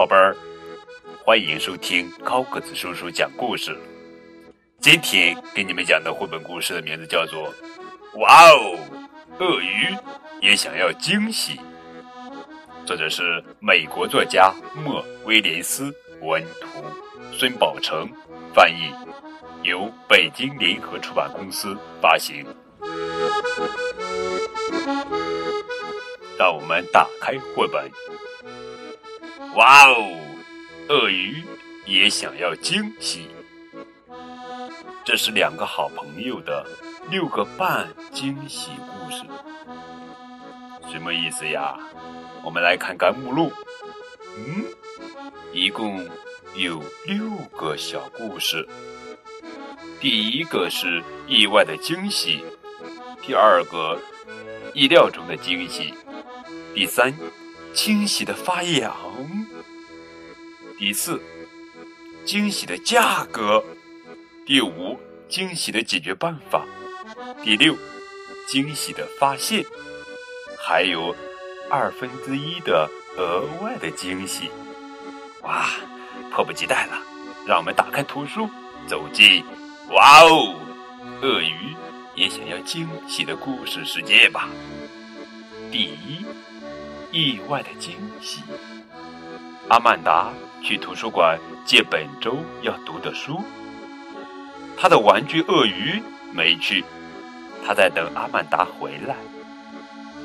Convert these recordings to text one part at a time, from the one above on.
宝贝儿，欢迎收听高个子叔叔讲故事。今天给你们讲的绘本故事的名字叫做《哇哦，鳄鱼也想要惊喜》，作者是美国作家莫威廉斯文图，孙宝成翻译，由北京联合出版公司发行。让我们打开绘本。哇哦，鳄鱼也想要惊喜。这是两个好朋友的六个半惊喜故事，什么意思呀？我们来看看目录。嗯，一共有六个小故事。第一个是意外的惊喜，第二个意料中的惊喜。第三，惊喜的发痒；第四，惊喜的价格；第五，惊喜的解决办法；第六，惊喜的发现；还有二分之一的额外的惊喜。哇，迫不及待了！让我们打开图书，走进哇哦，鳄鱼也想要惊喜的故事世界吧。第一。意外的惊喜！阿曼达去图书馆借本周要读的书，他的玩具鳄鱼没去，他在等阿曼达回来。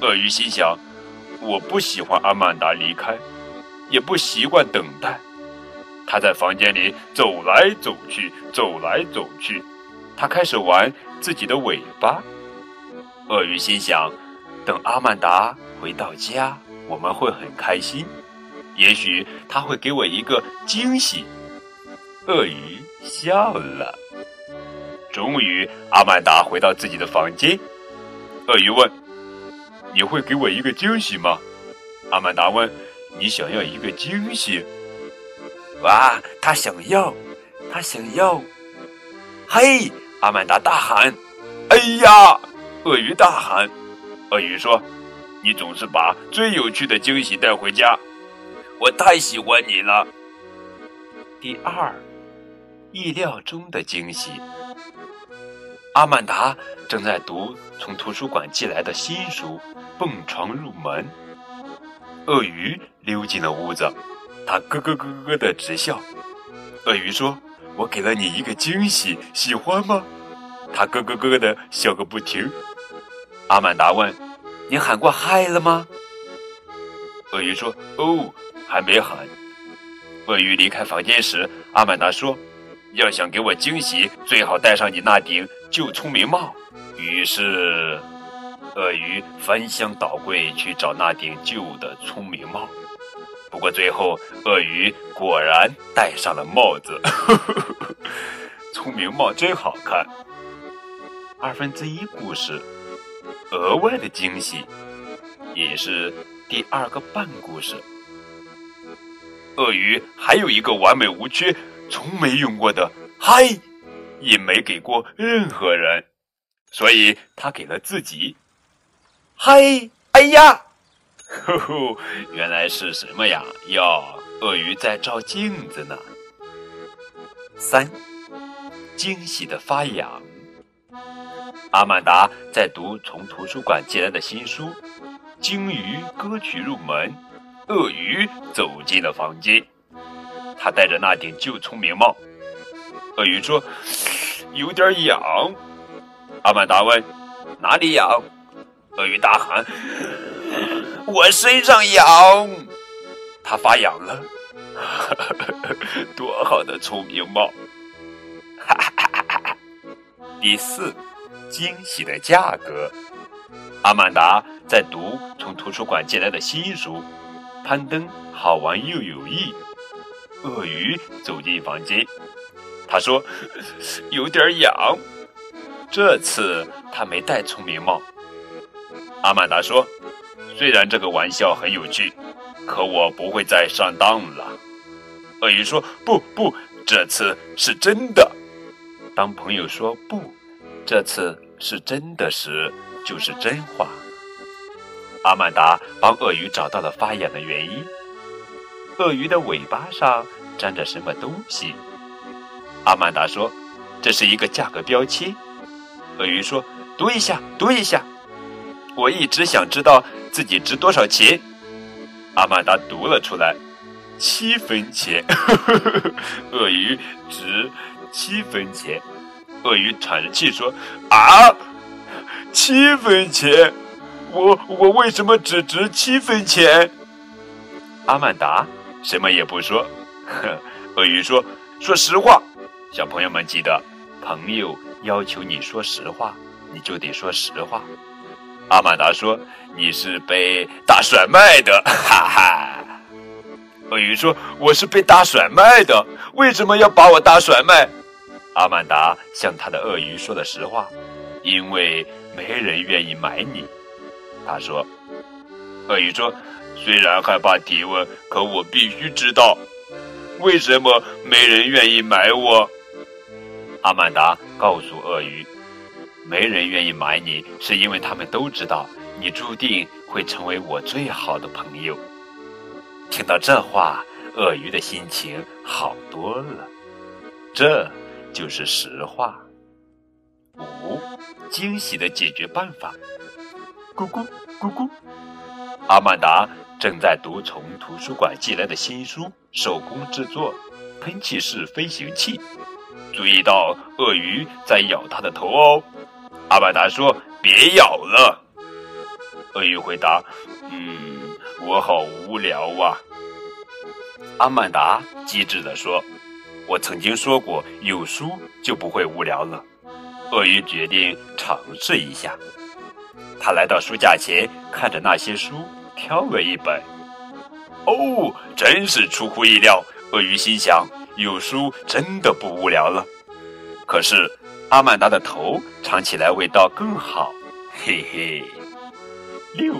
鳄鱼心想：我不喜欢阿曼达离开，也不习惯等待。他在房间里走来走去，走来走去，他开始玩自己的尾巴。鳄鱼心想：等阿曼达回到家。我们会很开心，也许他会给我一个惊喜。鳄鱼笑了。终于，阿曼达回到自己的房间。鳄鱼问：“你会给我一个惊喜吗？”阿曼达问：“你想要一个惊喜？”哇，他想要，他想要！嘿，阿曼达大喊：“哎呀！”鳄鱼大喊。鳄鱼说。你总是把最有趣的惊喜带回家，我太喜欢你了。第二，意料中的惊喜。阿曼达正在读从图书馆寄来的新书，蹦床入门。鳄鱼溜进了屋子，它咯咯咯咯的直笑。鳄鱼说：“我给了你一个惊喜，喜欢吗？”它咯咯咯的笑个不停。阿曼达问。你喊过嗨了吗？鳄鱼说：“哦，还没喊。”鳄鱼离开房间时，阿曼达说：“要想给我惊喜，最好戴上你那顶旧聪明帽。”于是，鳄鱼翻箱倒柜去找那顶旧的聪明帽。不过最后，鳄鱼果然戴上了帽子。聪明帽真好看。二分之一故事。额外的惊喜，也是第二个半故事。鳄鱼还有一个完美无缺、从没用过的“嗨”，也没给过任何人，所以他给了自己“嗨”。哎呀，呵呵，原来是什么呀？哟，鳄鱼在照镜子呢。三，惊喜的发痒。阿曼达在读从图书馆借来的新书《鲸鱼歌曲入门》，鳄鱼走进了房间，他戴着那顶旧聪明帽。鳄鱼说：“有点痒。”阿曼达问：“哪里痒？”鳄鱼大喊：“我身上痒！”他发痒了，多好的聪明帽！哈哈哈哈哈！第四。惊喜的价格。阿曼达在读从图书馆借来的新书，攀登好玩又有益。鳄鱼走进房间，他说：“有点痒。”这次他没戴聪明帽。阿曼达说：“虽然这个玩笑很有趣，可我不会再上当了。”鳄鱼说：“不不，这次是真的。”当朋友说不。这次是真的时，就是真话。阿曼达帮鳄鱼找到了发痒的原因。鳄鱼的尾巴上粘着什么东西。阿曼达说：“这是一个价格标签。”鳄鱼说：“读一下，读一下。”我一直想知道自己值多少钱。阿曼达读了出来：“七分钱。”鳄鱼值七分钱。鳄鱼喘着气说：“啊，七分钱！我我为什么只值七分钱？”阿曼达什么也不说。鳄鱼说：“说实话。”小朋友们记得，朋友要求你说实话，你就得说实话。阿曼达说：“你是被大甩卖的，哈哈。”鳄鱼说：“我是被大甩卖的，为什么要把我大甩卖？”阿曼达向他的鳄鱼说了实话：“因为没人愿意买你。”他说：“鳄鱼说，虽然害怕提问，可我必须知道，为什么没人愿意买我。”阿曼达告诉鳄鱼：“没人愿意买你，是因为他们都知道你注定会成为我最好的朋友。”听到这话，鳄鱼的心情好多了。这就是实话。五，惊喜的解决办法。咕咕咕咕，阿曼达正在读从图书馆寄来的新书，手工制作喷气式飞行器。注意到鳄鱼在咬他的头哦，阿曼达说：“别咬了。”鳄鱼回答：“嗯，我好无聊啊。”阿曼达机智地说：“我曾经说过，有书就不会无聊了。”鳄鱼决定尝试一下。他来到书架前，看着那些书，挑了一本。哦，真是出乎意料！鳄鱼心想。有书真的不无聊了，可是阿曼达的头尝起来味道更好，嘿嘿。六，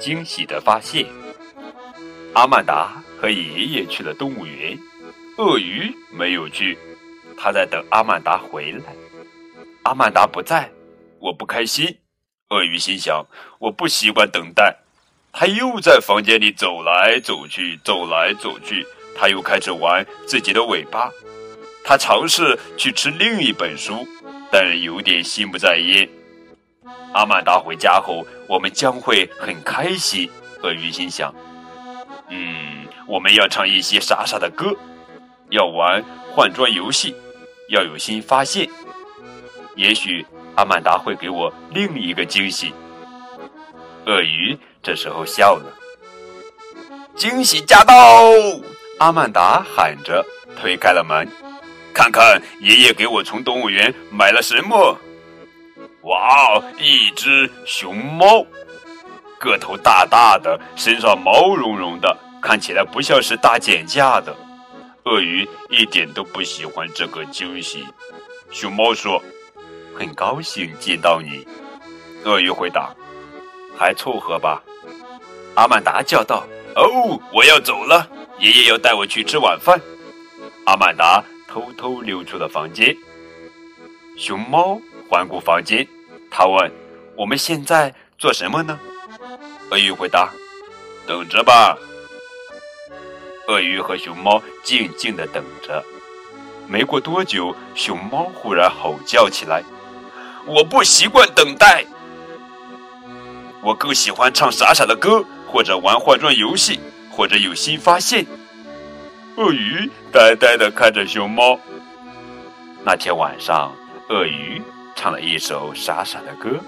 惊喜的发现，阿曼达和爷爷去了动物园，鳄鱼没有去，他在等阿曼达回来。阿曼达不在，我不开心。鳄鱼心想，我不习惯等待。他又在房间里走来走去，走来走去。他又开始玩自己的尾巴，他尝试去吃另一本书，但有点心不在焉。阿曼达回家后，我们将会很开心。鳄鱼心想：“嗯，我们要唱一些傻傻的歌，要玩换装游戏，要有新发现。也许阿曼达会给我另一个惊喜。”鳄鱼这时候笑了：“惊喜驾到！”阿曼达喊着，推开了门，看看爷爷给我从动物园买了什么。哇哦，一只熊猫，个头大大的，身上毛茸茸的，看起来不像是大减价的。鳄鱼一点都不喜欢这个惊喜。熊猫说：“很高兴见到你。”鳄鱼回答：“还凑合吧。”阿曼达叫道：“哦，我要走了。”爷爷要带我去吃晚饭。阿曼达偷偷溜出了房间。熊猫环顾房间，他问：“我们现在做什么呢？”鳄鱼回答：“等着吧。”鳄鱼和熊猫静静的等着。没过多久，熊猫忽然吼叫起来：“我不习惯等待，我更喜欢唱傻傻的歌，或者玩换装游戏。”或者有新发现。鳄鱼呆呆的看着熊猫。那天晚上，鳄鱼唱了一首傻傻的歌。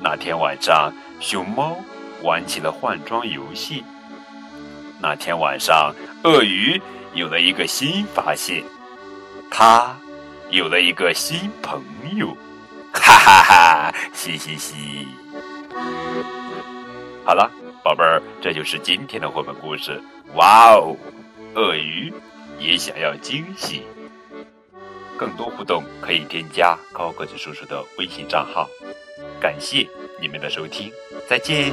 那天晚上，熊猫玩起了换装游戏。那天晚上，鳄鱼有了一个新发现，他有了一个新朋友。哈哈哈，嘻嘻嘻。好了。宝贝儿，这就是今天的绘本故事。哇哦，鳄鱼也想要惊喜。更多互动可以添加高个子叔叔的微信账号。感谢你们的收听，再见。